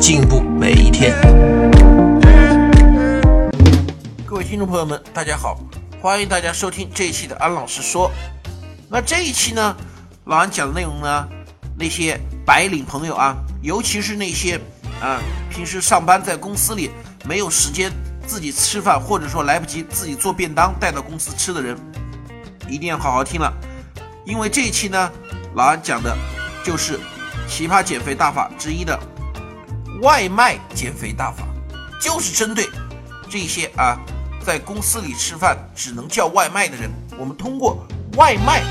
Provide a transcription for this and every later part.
进步每一天。各位听众朋友们，大家好，欢迎大家收听这一期的安老师说。那这一期呢，老安讲的内容呢，那些白领朋友啊，尤其是那些啊平时上班在公司里没有时间自己吃饭，或者说来不及自己做便当带到公司吃的人，一定要好好听了，因为这一期呢。老安讲的，就是奇葩减肥大法之一的外卖减肥大法，就是针对这些啊，在公司里吃饭只能叫外卖的人，我们通过外卖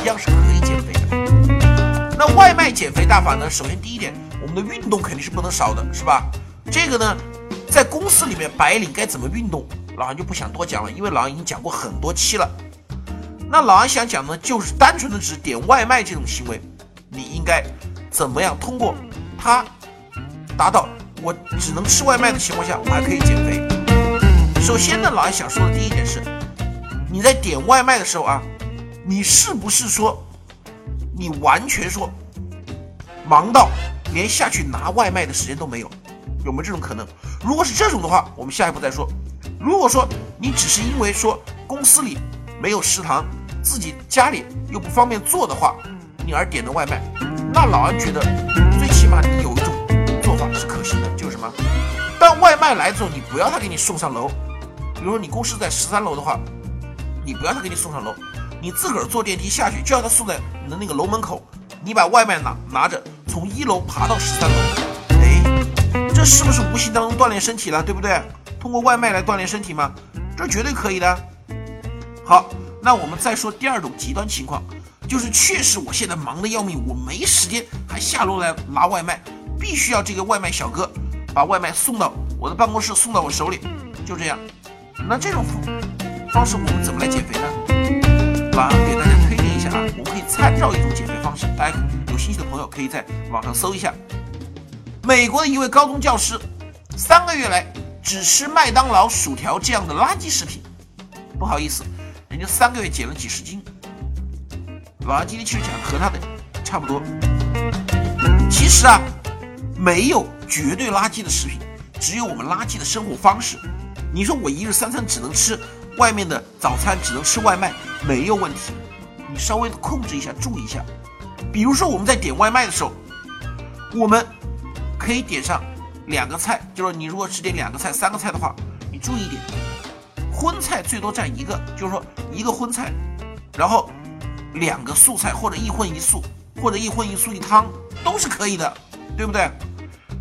一样是可以减肥的。那外卖减肥大法呢？首先第一点，我们的运动肯定是不能少的，是吧？这个呢，在公司里面白领该怎么运动，老杨就不想多讲了，因为老杨已经讲过很多期了。那老杨想讲呢，就是单纯的只点外卖这种行为，你应该怎么样通过它达到我只能吃外卖的情况下，我还可以减肥？首先呢，老安想说的第一点是，你在点外卖的时候啊，你是不是说你完全说忙到连下去拿外卖的时间都没有？有没有这种可能？如果是这种的话，我们下一步再说。如果说你只是因为说公司里没有食堂，自己家里又不方便做的话，你而点的外卖，那老安觉得最起码你有是可行的，就是什么？当外卖来之后，你不要他给你送上楼。比如说你公司在十三楼的话，你不要他给你送上楼，你自个儿坐电梯下去，就让他送在你的那个楼门口，你把外卖拿拿着从一楼爬到十三楼。哎，这是不是无形当中锻炼身体了？对不对？通过外卖来锻炼身体吗？这绝对可以的。好。那我们再说第二种极端情况，就是确实我现在忙得要命，我没时间还下楼来拿外卖，必须要这个外卖小哥把外卖送到我的办公室，送到我手里，就这样。那这种方式我们怎么来减肥呢？老安给大家推荐一下啊，我们可以参照一种减肥方式，大家有兴趣的朋友可以在网上搜一下。美国的一位高中教师，三个月来只吃麦当劳薯条这样的垃圾食品，不好意思。人家三个月减了几十斤，老安今天其实讲的和他的差不多。其实啊，没有绝对垃圾的食品，只有我们垃圾的生活方式。你说我一日三餐只能吃外面的早餐，只能吃外卖，没有问题。你稍微控制一下，注意一下。比如说我们在点外卖的时候，我们可以点上两个菜，就是你如果只点两个菜、三个菜的话，你注意一点。荤菜最多占一个，就是说一个荤菜，然后两个素菜或者一荤一素，或者一荤一素一汤都是可以的，对不对？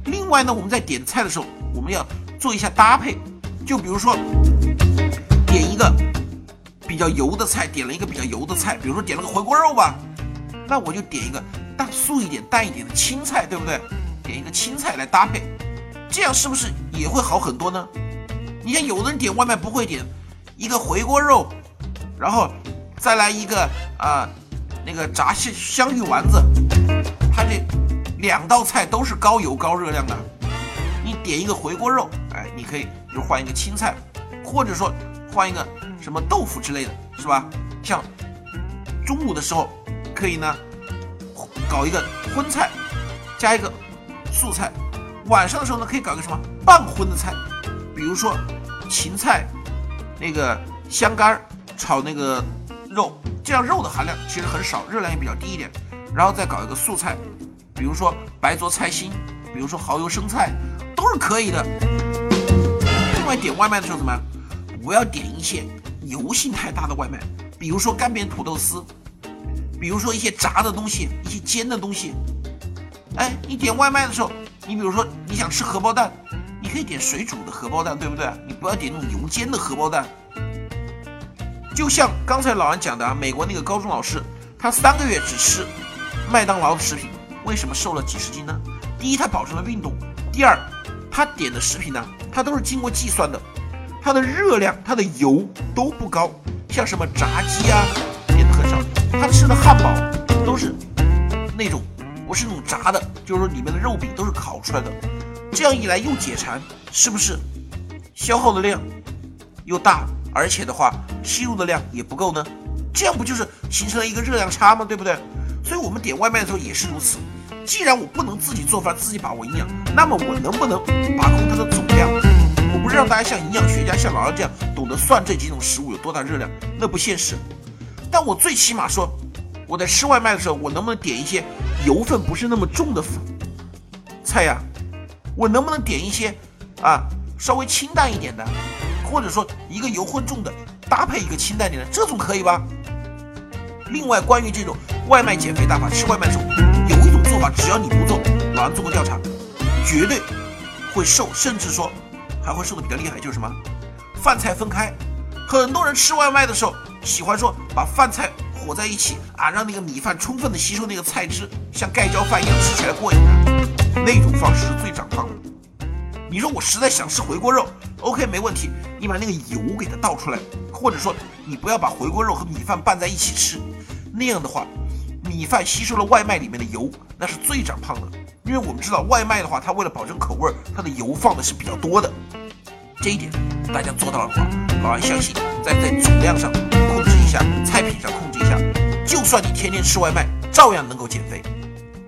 另外呢，我们在点菜的时候，我们要做一下搭配，就比如说点一个比较油的菜，点了一个比较油的菜，比如说点了个回锅肉吧，那我就点一个淡素一点、淡一点的青菜，对不对？点一个青菜来搭配，这样是不是也会好很多呢？你看，有的人点外卖不会点一个回锅肉，然后再来一个啊那个炸香香芋丸子，他这两道菜都是高油高热量的。你点一个回锅肉，哎，你可以就换一个青菜，或者说换一个什么豆腐之类的，是吧？像中午的时候可以呢搞一个荤菜，加一个素菜，晚上的时候呢可以搞个什么半荤的菜，比如说。芹菜，那个香干炒那个肉，这样肉的含量其实很少，热量也比较低一点。然后再搞一个素菜，比如说白灼菜心，比如说蚝油生菜，都是可以的。另外点外卖的时候怎么样？不要点一些油性太大的外卖，比如说干煸土豆丝，比如说一些炸的东西，一些煎的东西。哎，你点外卖的时候，你比如说你想吃荷包蛋。你可以点水煮的荷包蛋，对不对？你不要点那种油煎的荷包蛋。就像刚才老安讲的啊，美国那个高中老师，他三个月只吃麦当劳的食品，为什么瘦了几十斤呢？第一，他保证了运动；第二，他点的食品呢，它都是经过计算的，它的热量、它的油都不高，像什么炸鸡啊点的很少，他吃的汉堡都是那种不是那种炸的，就是说里面的肉饼都是烤出来的，这样一来又解馋，是不是消耗的量又大，而且的话吸入的量也不够呢？这样不就是形成了一个热量差吗？对不对？所以我们点外卖的时候也是如此。既然我不能自己做饭、自己把握营养，那么我能不能把控它的总量？我不是让大家像营养学家、像老二这样懂得算这几种食物有多大热量，那不现实。但我最起码说，我在吃外卖的时候，我能不能点一些油分不是那么重的菜呀？我能不能点一些啊稍微清淡一点的，或者说一个油混重的搭配一个清淡点的，这总可以吧？另外，关于这种外卖减肥大法，吃外卖的时候做法，只要你不做，老安做过调查，绝对会瘦，甚至说还会瘦的比较厉害，就是什么？饭菜分开。很多人吃外卖的时候喜欢说把饭菜和在一起啊，让那个米饭充分的吸收那个菜汁，像盖浇饭一样吃起来过瘾的，那种方式是最长胖的。你说我实在想吃回锅肉，OK 没问题，你把那个油给它倒出来，或者说你不要把回锅肉和米饭拌在一起吃。那样的话，米饭吸收了外卖里面的油，那是最长胖的。因为我们知道外卖的话，它为了保证口味，它的油放的是比较多的。这一点大家做到了的话，老安相信，在在总量上控制一下，菜品上控制一下，就算你天天吃外卖，照样能够减肥。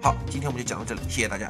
好，今天我们就讲到这里，谢谢大家。